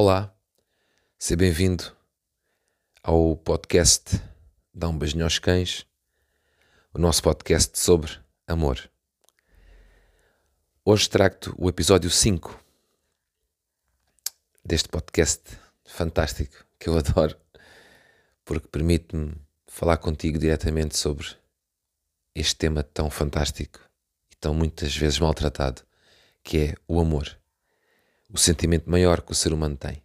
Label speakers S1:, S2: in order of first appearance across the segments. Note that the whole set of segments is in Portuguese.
S1: Olá, seja bem-vindo ao podcast Dá um beijinho aos cães, o nosso podcast sobre amor. Hoje trago-te o episódio 5 deste podcast fantástico que eu adoro, porque permite-me falar contigo diretamente sobre este tema tão fantástico e tão muitas vezes maltratado, que é o amor o sentimento maior que o ser humano tem.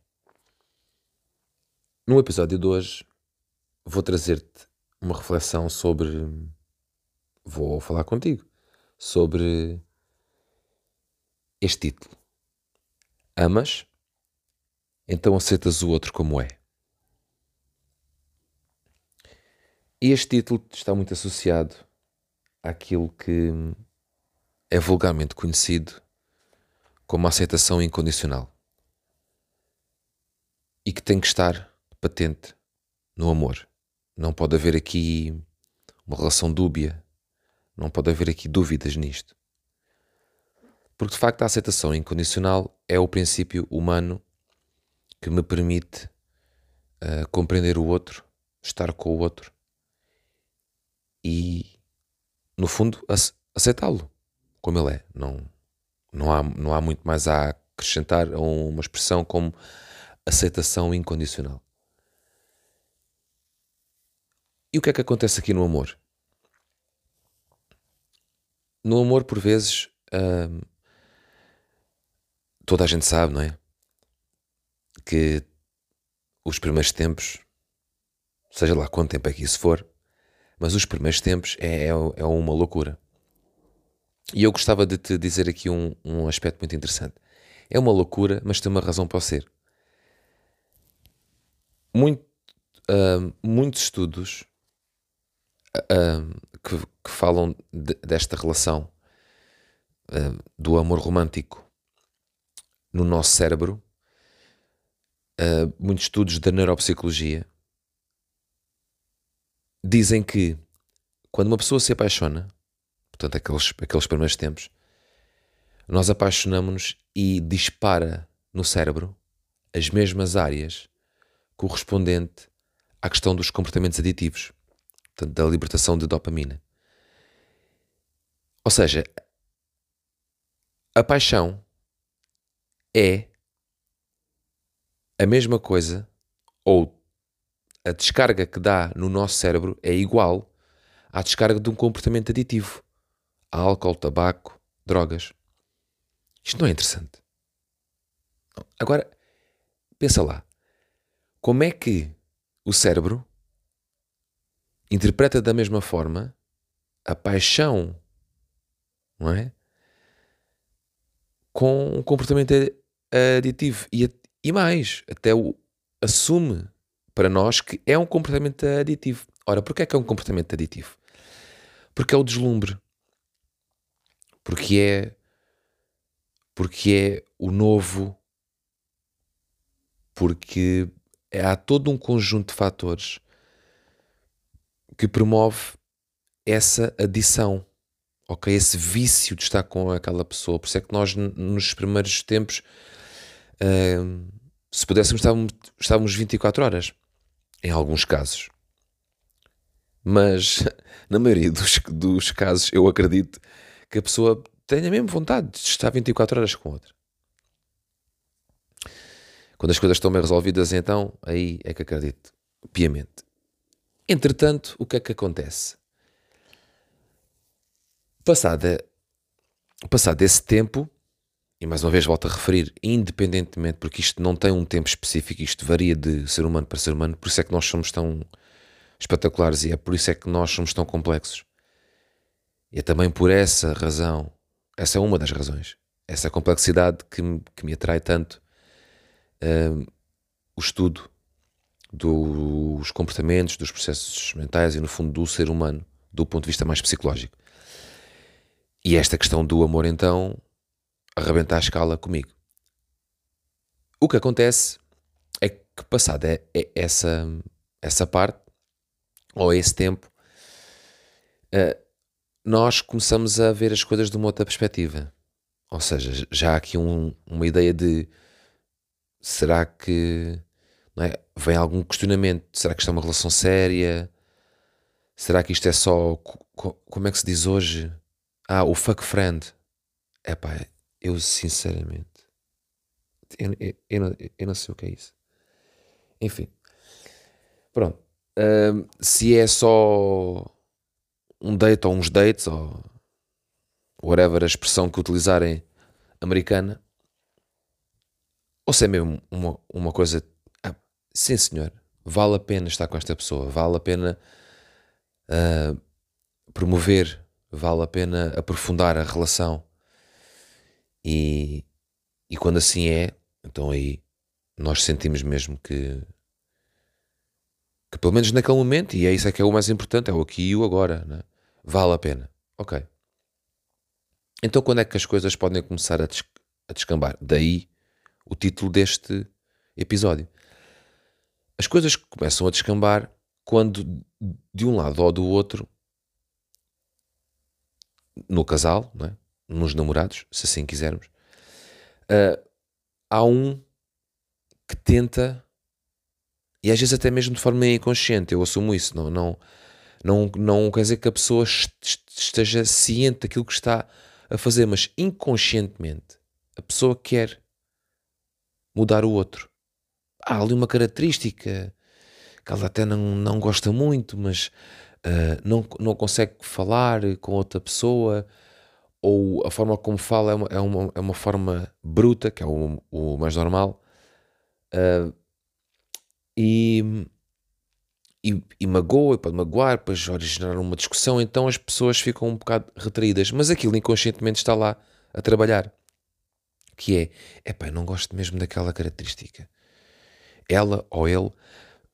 S1: No episódio de hoje, vou trazer-te uma reflexão sobre. Vou falar contigo sobre este título. Amas? Então aceitas o outro como é. E este título está muito associado àquilo que é vulgarmente conhecido como a aceitação incondicional e que tem que estar patente no amor. Não pode haver aqui uma relação dúbia, não pode haver aqui dúvidas nisto. Porque de facto a aceitação incondicional é o princípio humano que me permite uh, compreender o outro, estar com o outro e, no fundo, aceitá-lo como ele é. Não, não há, não há muito mais a acrescentar a uma expressão como aceitação incondicional. E o que é que acontece aqui no amor? No amor, por vezes, hum, toda a gente sabe, não é? Que os primeiros tempos, seja lá quanto tempo é que isso for, mas os primeiros tempos é, é, é uma loucura. E eu gostava de te dizer aqui um, um aspecto muito interessante. É uma loucura, mas tem uma razão para ser. Muito, uh, muitos estudos uh, que, que, falam de, desta relação uh, do amor romântico no nosso cérebro, muitos estudos da neuropsicologia dizem que quando uma pessoa se apaixona, portanto, aqueles, aqueles primeiros tempos, nós apaixonamos-nos e dispara no cérebro as mesmas áreas correspondente à questão dos comportamentos aditivos, portanto, da libertação de dopamina. Ou seja, a paixão é a mesma coisa, ou a descarga que dá no nosso cérebro é igual à descarga de um comportamento aditivo álcool, tabaco, drogas. Isto não é interessante. Agora, pensa lá. Como é que o cérebro interpreta da mesma forma a paixão, não é? Com um comportamento aditivo. E, e mais, até o assume para nós que é um comportamento aditivo. Ora, porquê é que é um comportamento aditivo? Porque é o deslumbre porque é porque é o novo, porque há todo um conjunto de fatores que promove essa adição, ok? Esse vício de estar com aquela pessoa. Por isso é que nós, nos primeiros tempos, uh, se pudéssemos, estávamos, estávamos 24 horas, em alguns casos. Mas, na maioria dos, dos casos, eu acredito que a pessoa tenha mesmo vontade de estar 24 horas com outra. Quando as coisas estão bem resolvidas, então, aí é que acredito, piamente. Entretanto, o que é que acontece? Passado, passado esse tempo, e mais uma vez volto a referir, independentemente, porque isto não tem um tempo específico, isto varia de ser humano para ser humano, por isso é que nós somos tão espetaculares e é por isso é que nós somos tão complexos. E é também por essa razão, essa é uma das razões, essa complexidade que me, que me atrai tanto um, o estudo dos comportamentos, dos processos mentais e, no fundo, do ser humano, do ponto de vista mais psicológico. E esta questão do amor, então, arrebenta a escala comigo. O que acontece é que, passada é, é essa, essa parte, ou esse tempo, uh, nós começamos a ver as coisas de uma outra perspectiva. Ou seja, já há aqui um, uma ideia de será que é? vem algum questionamento? Será que isto é uma relação séria? Será que isto é só. Como é que se diz hoje? Ah, o fuck friend. É pá, eu sinceramente. Eu, eu, eu, não, eu, não, sei o que é isso. Enfim. Pronto. Um, se é só um date ou uns dates ou whatever a expressão que utilizarem americana, ou se é mesmo uma, uma coisa. Ah, sim, senhor, vale a pena estar com esta pessoa, vale a pena uh, promover, vale a pena aprofundar a relação. E, e quando assim é, então aí nós sentimos mesmo que, que pelo menos naquele momento, e é isso é que é o mais importante, é o aqui e o agora, né? Vale a pena. Ok. Então quando é que as coisas podem começar a, a descambar? Daí o título deste episódio. As coisas começam a descambar quando de um lado ou do outro, no casal, é? nos namorados, se assim quisermos, uh, há um que tenta, e às vezes até mesmo de forma inconsciente, eu assumo isso, não, não, não, não quer dizer que a pessoa esteja ciente daquilo que está a fazer, mas inconscientemente a pessoa quer mudar o outro. Há ali uma característica que ela até não, não gosta muito, mas uh, não, não consegue falar com outra pessoa, ou a forma como fala é uma, é uma, é uma forma bruta, que é o, o mais normal, uh, e, e, e magoa, pode magoar, depois originar uma discussão, então as pessoas ficam um bocado retraídas, mas aquilo inconscientemente está lá a trabalhar, que é, epá, não gosto mesmo daquela característica. Ela ou ele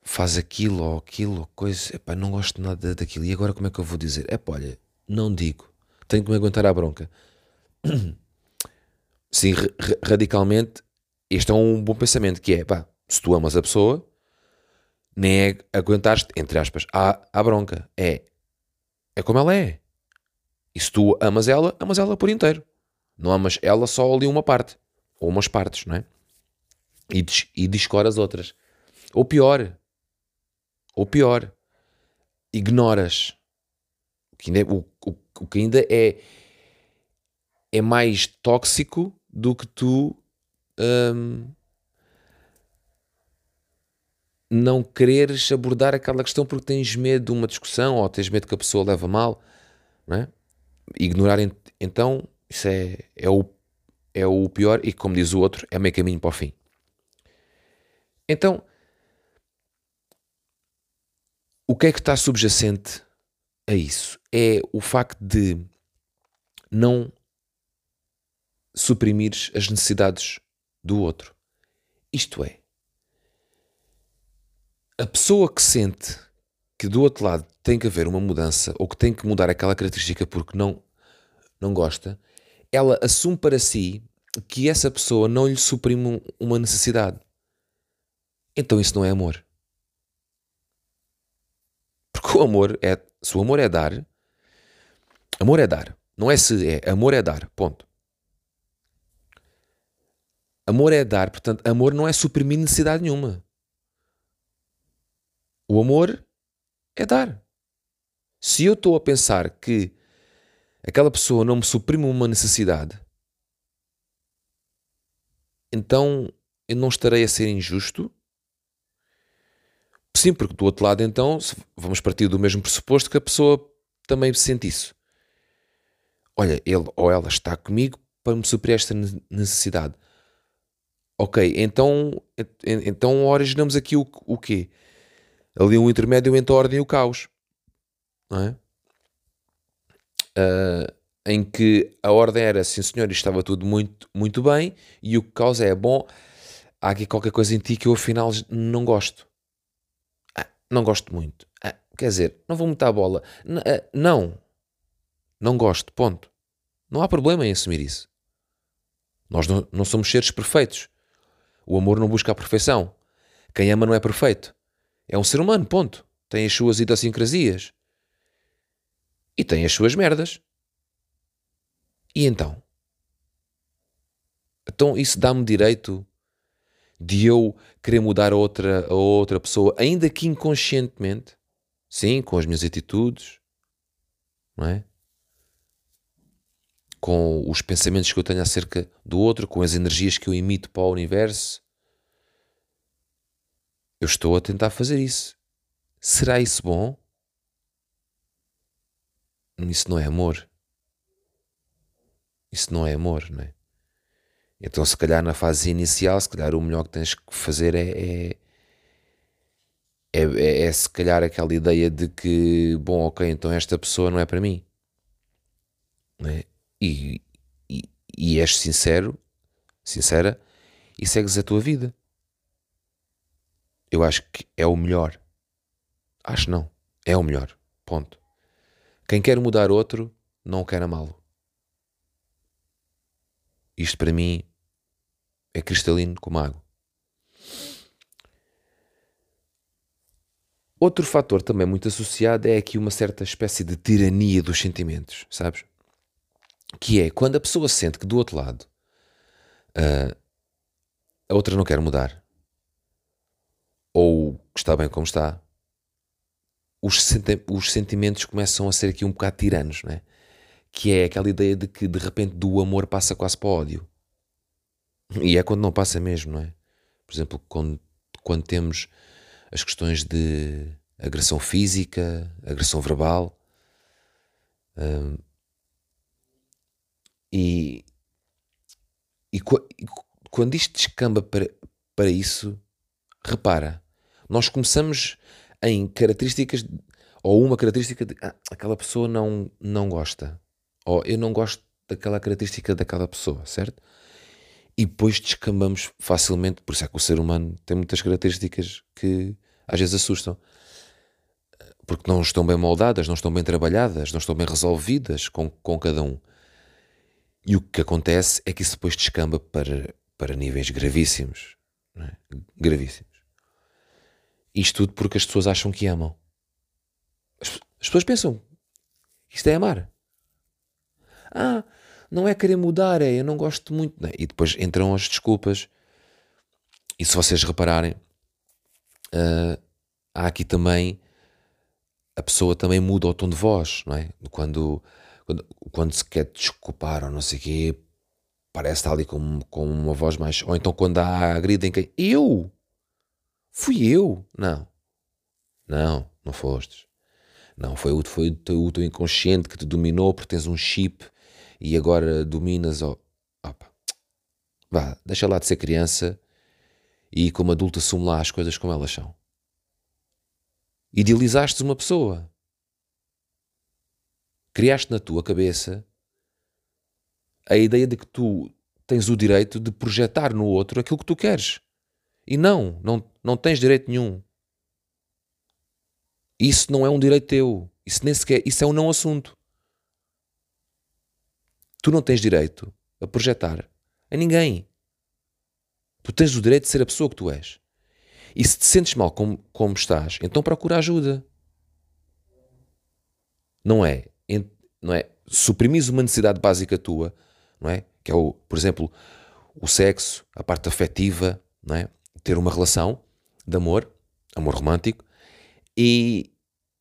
S1: faz aquilo ou aquilo coisa, epá, não gosto nada daquilo. E agora como é que eu vou dizer? Epá, olha, não digo, tenho que me aguentar à bronca. Sim, radicalmente, este é um bom pensamento, que é, pá, se tu amas a pessoa, nem é aguentar entre aspas, à, à bronca. É, é como ela é. E se tu amas ela, amas ela por inteiro. Não amas ela só ali uma parte. Ou umas partes, não é? E, e discora as outras. Ou pior, ou pior, ignoras. O que ainda, é, o, o, o que ainda é, é mais tóxico do que tu hum, não quereres abordar aquela questão porque tens medo de uma discussão ou tens medo que a pessoa leve mal. Não é? Ignorar então, isso é, é, o, é o pior e, como diz o outro, é meio caminho para o fim. Então, o que é que está subjacente a isso? É o facto de não suprimires as necessidades do outro. Isto é, a pessoa que sente que do outro lado tem que haver uma mudança ou que tem que mudar aquela característica porque não, não gosta, ela assume para si que essa pessoa não lhe suprime uma necessidade. Então isso não é amor. Porque o amor é. Se o amor é dar, amor é dar. Não é se é, amor é dar. Ponto. Amor é dar, portanto, amor não é suprimir necessidade nenhuma. O amor é dar. Se eu estou a pensar que aquela pessoa não me suprime uma necessidade, então eu não estarei a ser injusto Sim, porque do outro lado, então, vamos partir do mesmo pressuposto que a pessoa também sente isso. Olha, ele ou ela está comigo para me suprir esta necessidade. Ok, então, então originamos aqui o, o quê? Ali um intermédio entre a ordem e o caos. Não é? Uh, em que a ordem era, sim senhor, estava tudo muito, muito bem, e o caos é, bom, há aqui qualquer coisa em ti que eu afinal não gosto não gosto muito. Ah, quer dizer, não vou muita bola. N ah, não. Não gosto, ponto. Não há problema em assumir isso. Nós não, não somos seres perfeitos. O amor não busca a perfeição. Quem ama não é perfeito. É um ser humano, ponto. Tem as suas idiosincrasias. E tem as suas merdas. E então? Então isso dá-me direito de eu querer mudar a outra, a outra pessoa, ainda que inconscientemente, sim, com as minhas atitudes, não é? Com os pensamentos que eu tenho acerca do outro, com as energias que eu emito para o universo, eu estou a tentar fazer isso. Será isso bom? Isso não é amor. Isso não é amor, não é? Então, se calhar na fase inicial, se calhar o melhor que tens que fazer é, é, é, é, é se calhar aquela ideia de que, bom, ok, então esta pessoa não é para mim. É? E, e, e és sincero, sincera, e segues a tua vida. Eu acho que é o melhor. Acho não. É o melhor. Ponto. Quem quer mudar outro, não quer amá-lo. Isto para mim é cristalino como água. Outro fator também muito associado é aqui uma certa espécie de tirania dos sentimentos, sabes? Que é quando a pessoa sente que do outro lado uh, a outra não quer mudar ou está bem como está, os, senti os sentimentos começam a ser aqui um bocado tiranos, não é? Que é aquela ideia de que de repente do amor passa quase para o ódio. E é quando não passa mesmo, não é? Por exemplo, quando, quando temos as questões de agressão física, agressão verbal. Um, e, e, e, quando isto descamba para, para isso, repara, nós começamos em características, ou uma característica de ah, aquela pessoa não, não gosta, ou eu não gosto daquela característica daquela pessoa, certo? e depois descambamos facilmente. Por isso é que o ser humano tem muitas características que às vezes assustam. Porque não estão bem moldadas, não estão bem trabalhadas, não estão bem resolvidas com, com cada um. E o que acontece é que isso depois descamba para, para níveis gravíssimos. É? Gravíssimos. Isto tudo porque as pessoas acham que amam. As, as pessoas pensam, isto é amar. Ah, não é querer mudar, é eu não gosto muito. Né? E depois entram as desculpas. E se vocês repararem, uh, há aqui também a pessoa também muda o tom de voz, não é? Quando, quando, quando se quer desculpar ou não sei o quê, parece estar ali com, com uma voz mais. Ou então quando há a grida em quem. Eu! Fui eu! Não. Não, não fostes. Não, foi, foi o, teu, o teu inconsciente que te dominou porque tens um chip e agora dominas. Oh, opa, vá, deixa lá de ser criança e como adulto assume lá as coisas como elas são. Idealizaste uma pessoa. Criaste na tua cabeça a ideia de que tu tens o direito de projetar no outro aquilo que tu queres. E não, não, não tens direito nenhum. Isso não é um direito teu. Isso nem sequer, isso é um não assunto. Tu não tens direito a projetar a ninguém. Tu tens o direito de ser a pessoa que tu és. E se te sentes mal como, como estás, então procura ajuda. Não é, não é suprimir uma necessidade básica tua, não é? Que é o, por exemplo, o sexo, a parte afetiva, não é? Ter uma relação de amor, amor romântico, e,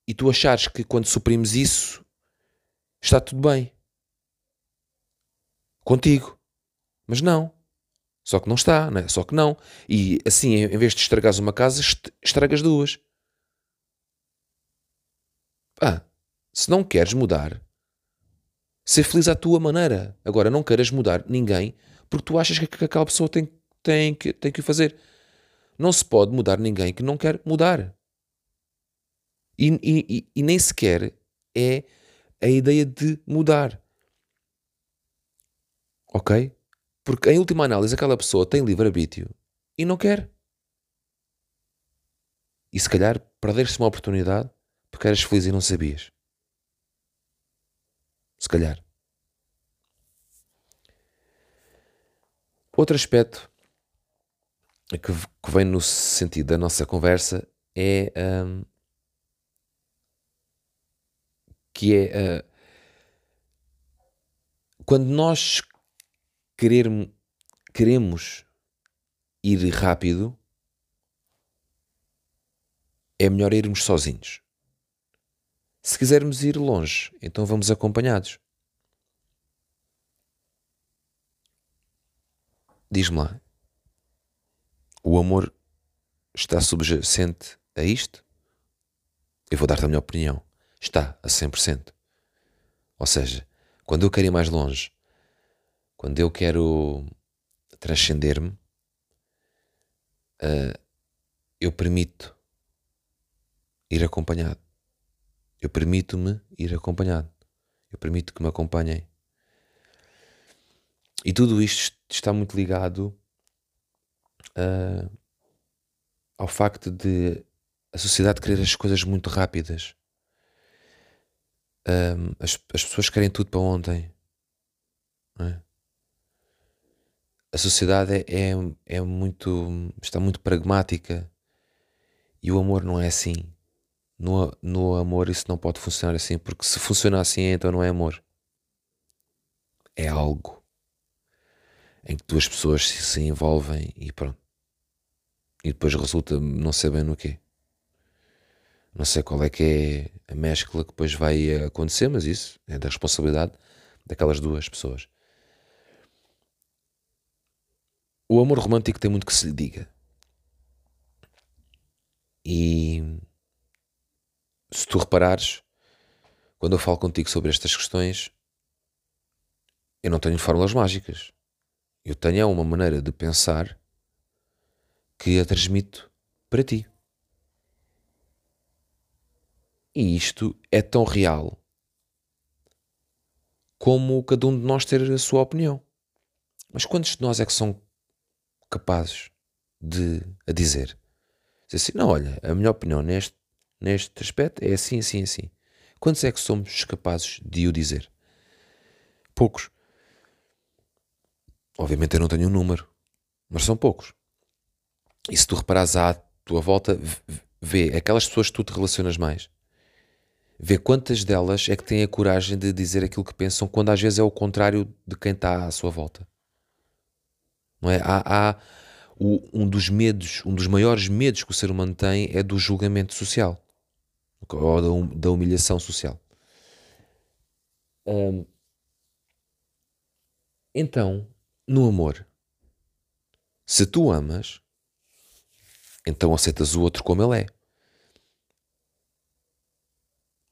S1: e tu achares que quando suprimes isso está tudo bem contigo. Mas não. Só que não está, né? só que não. E assim, em vez de estragares uma casa, estragas duas. Ah, se não queres mudar, ser feliz à tua maneira. Agora, não queiras mudar ninguém porque tu achas que aquela pessoa tem, tem, que, tem que o fazer. Não se pode mudar ninguém que não quer mudar. E, e, e nem sequer é a ideia de mudar. Ok? Porque em última análise aquela pessoa tem livre-arbítrio e não quer. E se calhar perdeste uma oportunidade porque eras feliz e não sabias. Se calhar. Outro aspecto que, que vem no sentido da nossa conversa é um, que é uh, quando nós querer, queremos ir rápido, é melhor irmos sozinhos. Se quisermos ir longe, então vamos acompanhados. Diz-me lá, o amor está subjacente a isto? Eu vou dar-te a minha opinião. Está a 100%. Ou seja, quando eu quero ir mais longe, quando eu quero transcender-me, uh, eu permito ir acompanhado. Eu permito-me ir acompanhado. Eu permito que me acompanhem. E tudo isto está muito ligado uh, ao facto de a sociedade querer as coisas muito rápidas. Um, as, as pessoas querem tudo para ontem. É? A sociedade é, é, é, muito. está muito pragmática e o amor não é assim. No, no amor isso não pode funcionar assim, porque se funciona assim então não é amor. É algo em que duas pessoas se envolvem e pronto. E depois resulta não sei bem no quê. Não sei qual é que é a mescla que depois vai acontecer, mas isso é da responsabilidade daquelas duas pessoas. O amor romântico tem muito que se lhe diga. E se tu reparares, quando eu falo contigo sobre estas questões, eu não tenho fórmulas mágicas. Eu tenho uma maneira de pensar que a transmito para ti. E isto é tão real como cada um de nós ter a sua opinião. Mas quantos de nós é que são capazes de a dizer? Dizer assim, não, olha, a minha opinião neste, neste aspecto é assim, assim, assim. Quantos é que somos capazes de o dizer? Poucos. Obviamente eu não tenho um número, mas são poucos. E se tu reparares à tua volta, vê aquelas pessoas que tu te relacionas mais Vê quantas delas é que têm a coragem de dizer aquilo que pensam, quando às vezes é o contrário de quem está à sua volta. Não é? Há, há o, um dos medos, um dos maiores medos que o ser humano tem é do julgamento social ou da, hum, da humilhação social. Hum, então, no amor, se tu amas, então aceitas o outro como ele é.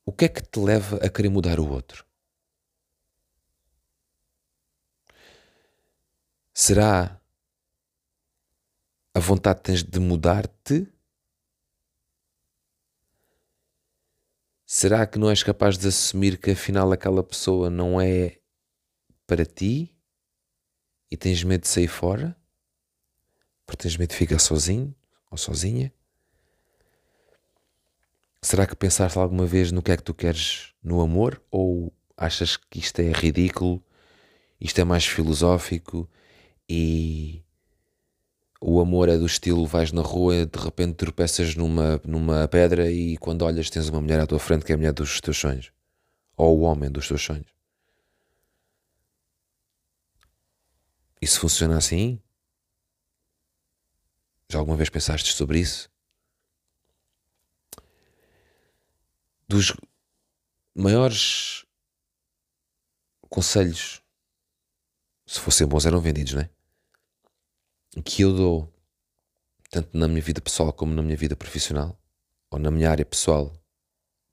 S1: O que é que te leva a querer mudar o outro? Será a vontade que tens de mudar-te? Será que não és capaz de assumir que afinal aquela pessoa não é para ti e tens medo de sair fora? Porque tens medo de ficar sozinho ou sozinha? Será que pensaste alguma vez no que é que tu queres no amor? Ou achas que isto é ridículo, isto é mais filosófico e o amor é do estilo vais na rua, de repente tropeças numa, numa pedra e quando olhas tens uma mulher à tua frente que é a mulher dos teus sonhos. Ou o homem dos teus sonhos. Isso funciona assim? Já alguma vez pensaste sobre isso? dos maiores conselhos, se fossem bons, eram vendidos, não é? Que eu dou, tanto na minha vida pessoal como na minha vida profissional, ou na minha área pessoal,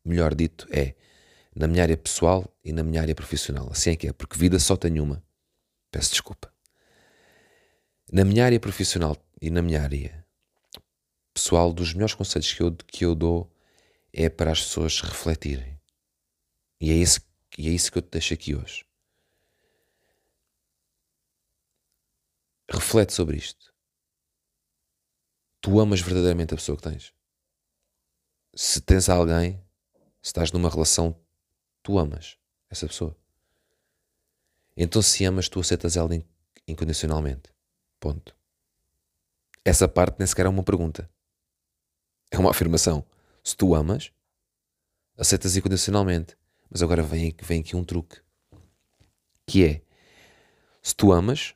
S1: melhor dito, é na minha área pessoal e na minha área profissional. Assim é que é, porque vida só tenho uma. Peço desculpa. Na minha área profissional e na minha área pessoal, dos melhores conselhos que eu, que eu dou é para as pessoas refletirem. E é, isso, e é isso que eu te deixo aqui hoje. Reflete sobre isto. Tu amas verdadeiramente a pessoa que tens. Se tens alguém, se estás numa relação, tu amas essa pessoa. Então, se amas, tu aceitas ela incondicionalmente. Ponto. Essa parte nem sequer é uma pergunta. É uma afirmação. Se tu amas, aceitas incondicionalmente. Mas agora vem, vem aqui um truque. Que é, se tu amas,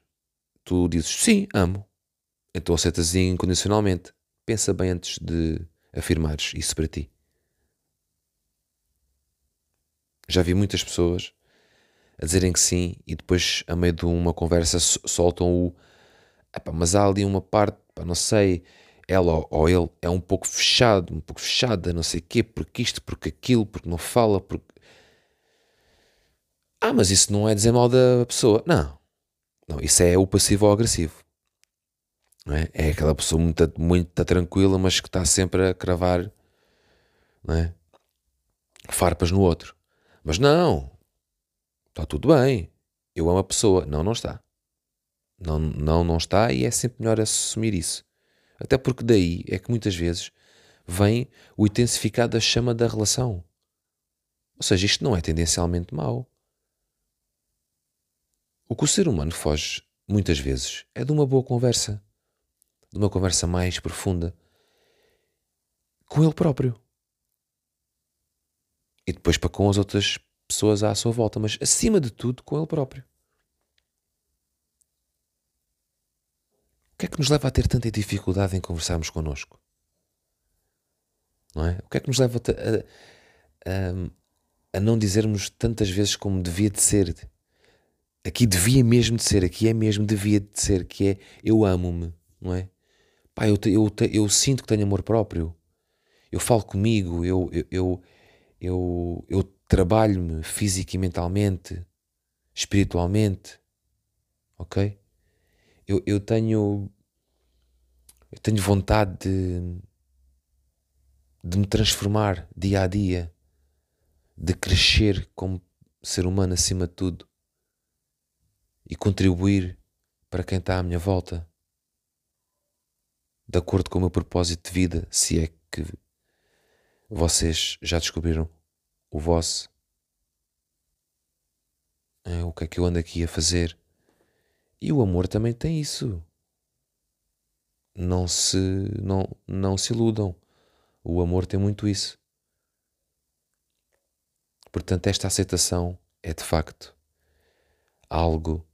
S1: tu dizes sim, amo. então aceitas incondicionalmente. Pensa bem antes de afirmares isso para ti. Já vi muitas pessoas a dizerem que sim e depois, a meio de uma conversa, soltam o mas há ali uma parte, não sei, ela ou ele é um pouco fechado, um pouco fechada, não sei o quê, porque isto, porque aquilo, porque não fala, porque. Ah, mas isso não é dizer mal da pessoa. Não. Não, isso é o passivo ou agressivo. Não é? é aquela pessoa muito, muito tranquila, mas que está sempre a cravar não é? farpas no outro. Mas não, está tudo bem. Eu amo a pessoa. Não, não está. Não, não, não está e é sempre melhor assumir isso. Até porque daí é que muitas vezes vem o intensificar da chama da relação. Ou seja, isto não é tendencialmente mau. O que o ser humano foge, muitas vezes, é de uma boa conversa. De uma conversa mais profunda. Com ele próprio. E depois para com as outras pessoas à sua volta. Mas acima de tudo com ele próprio. Que é que nos leva a ter tanta dificuldade em conversarmos connosco? Não é? O que é que nos leva a, a, a não dizermos tantas vezes como devia de ser? Aqui devia mesmo de ser, aqui é mesmo devia de ser, que é eu amo-me, não é? Pá, eu, eu, eu sinto que tenho amor próprio. Eu falo comigo, eu, eu, eu, eu, eu trabalho-me física e mentalmente, espiritualmente, ok? Eu, eu tenho eu tenho vontade de, de me transformar dia a dia, de crescer como ser humano acima de tudo e contribuir para quem está à minha volta, de acordo com o meu propósito de vida, se é que vocês já descobriram o vosso. É, o que é que eu ando aqui a fazer? E o amor também tem isso. Não se, não, não se iludam. O amor tem muito isso. Portanto, esta aceitação é de facto algo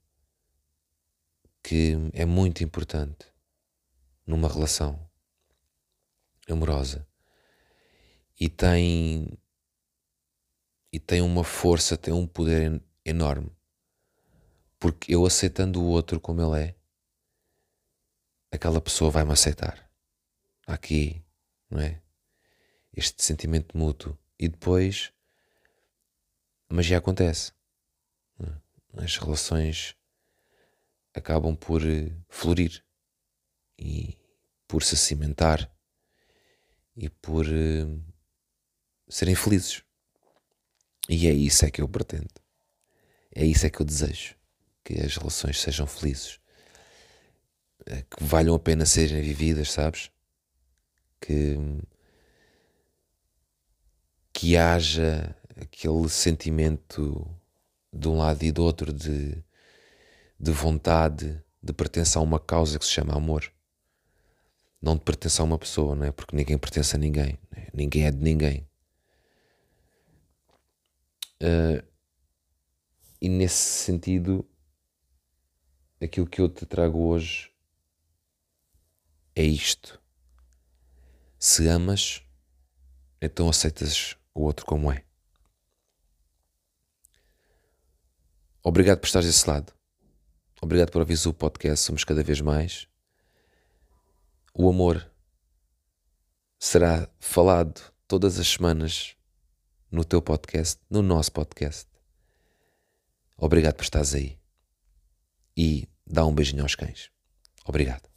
S1: que é muito importante numa relação amorosa e tem e tem uma força, tem um poder enorme porque eu aceitando o outro como ele é, aquela pessoa vai-me aceitar. Aqui, não é? Este sentimento mútuo. E depois a magia acontece. É? As relações acabam por eh, florir e por se cimentar e por uh, serem felizes. E é isso é que eu pretendo. É isso é que eu desejo que as relações sejam felizes, eh, que valham a pena serem vividas, sabes? Que, que haja aquele sentimento de um lado e do outro de, de vontade, de pertença a uma causa que se chama amor. Não de pertença a uma pessoa, não é? Porque ninguém pertence a ninguém. É? Ninguém é de ninguém. Uh, e nesse sentido, aquilo que eu te trago hoje é isto. Se amas, então aceitas o outro como é. Obrigado por estares desse lado. Obrigado por ouvir o podcast. Somos cada vez mais. O amor será falado todas as semanas no teu podcast, no nosso podcast. Obrigado por estares aí. E dá um beijinho aos cães. Obrigado.